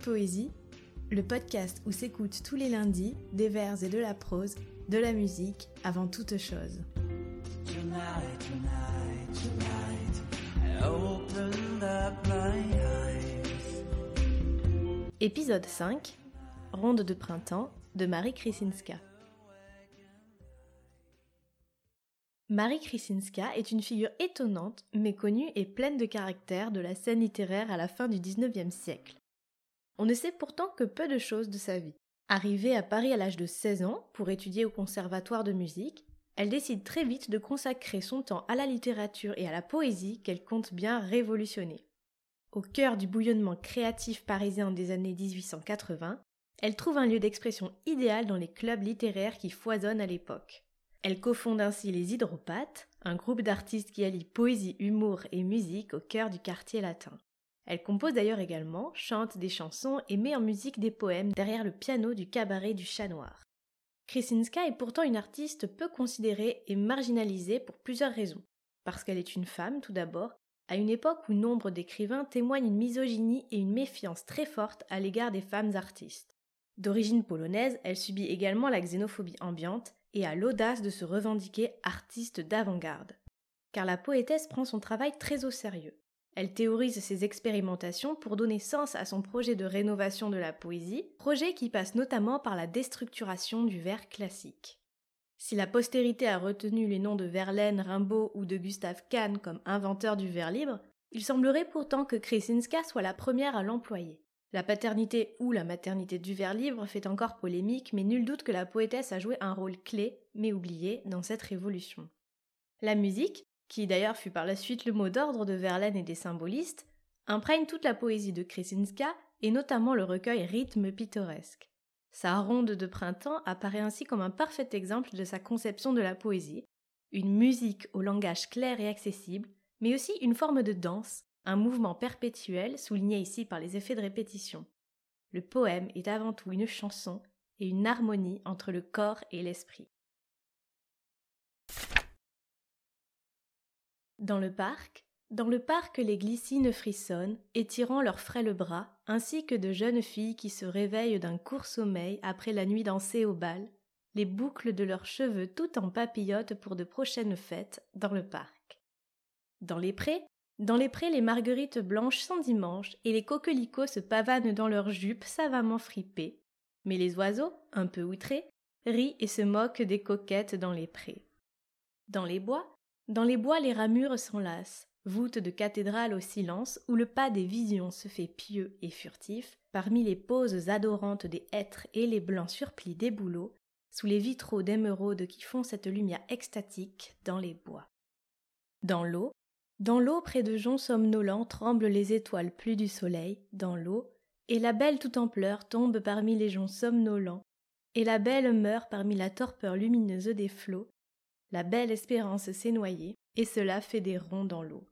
Poésie, le podcast où s'écoutent tous les lundis des vers et de la prose, de la musique avant toute chose. Épisode 5 Ronde de printemps de Marie Krisinska. Marie Krisinska est une figure étonnante, mais connue et pleine de caractère de la scène littéraire à la fin du XIXe siècle. On ne sait pourtant que peu de choses de sa vie. Arrivée à Paris à l'âge de 16 ans pour étudier au conservatoire de musique, elle décide très vite de consacrer son temps à la littérature et à la poésie qu'elle compte bien révolutionner. Au cœur du bouillonnement créatif parisien des années 1880, elle trouve un lieu d'expression idéal dans les clubs littéraires qui foisonnent à l'époque. Elle cofonde ainsi les Hydropathes, un groupe d'artistes qui allie poésie, humour et musique au cœur du quartier latin. Elle compose d'ailleurs également, chante des chansons et met en musique des poèmes derrière le piano du cabaret du Chat Noir. Krisinska est pourtant une artiste peu considérée et marginalisée pour plusieurs raisons. Parce qu'elle est une femme, tout d'abord, à une époque où nombre d'écrivains témoignent une misogynie et une méfiance très forte à l'égard des femmes artistes. D'origine polonaise, elle subit également la xénophobie ambiante et a l'audace de se revendiquer artiste d'avant-garde. Car la poétesse prend son travail très au sérieux. Elle théorise ses expérimentations pour donner sens à son projet de rénovation de la poésie, projet qui passe notamment par la déstructuration du vers classique. Si la postérité a retenu les noms de Verlaine, Rimbaud ou de Gustave Kahn comme inventeurs du vers libre, il semblerait pourtant que Kresinska soit la première à l'employer. La paternité ou la maternité du vers libre fait encore polémique, mais nul doute que la poétesse a joué un rôle clé, mais oublié, dans cette révolution. La musique, qui d'ailleurs fut par la suite le mot d'ordre de Verlaine et des symbolistes, imprègne toute la poésie de Kresinska et notamment le recueil Rythme pittoresque. Sa ronde de printemps apparaît ainsi comme un parfait exemple de sa conception de la poésie, une musique au langage clair et accessible, mais aussi une forme de danse, un mouvement perpétuel souligné ici par les effets de répétition. Le poème est avant tout une chanson et une harmonie entre le corps et l'esprit. Dans le parc, dans le parc les glycines frissonnent, étirant leurs frêles bras, ainsi que de jeunes filles qui se réveillent d'un court sommeil après la nuit dansée au bal, les boucles de leurs cheveux tout en papillotent pour de prochaines fêtes dans le parc. Dans les prés, dans les prés les marguerites blanches sont et les coquelicots se pavanent dans leurs jupes savamment fripées, mais les oiseaux, un peu outrés, rient et se moquent des coquettes dans les prés. Dans les bois, dans les bois les ramures s'enlacent, voûtes de cathédrale au silence où le pas des visions se fait pieux et furtif, parmi les poses adorantes des hêtres et les blancs surplis des bouleaux, sous les vitraux d'émeraude qui font cette lumière extatique dans les bois. Dans l'eau, dans l'eau près de joncs somnolents tremblent les étoiles plus du soleil, dans l'eau, et la belle tout en pleurs tombe parmi les joncs somnolents, et la belle meurt parmi la torpeur lumineuse des flots, la belle espérance s'est noyée, et cela fait des ronds dans l'eau.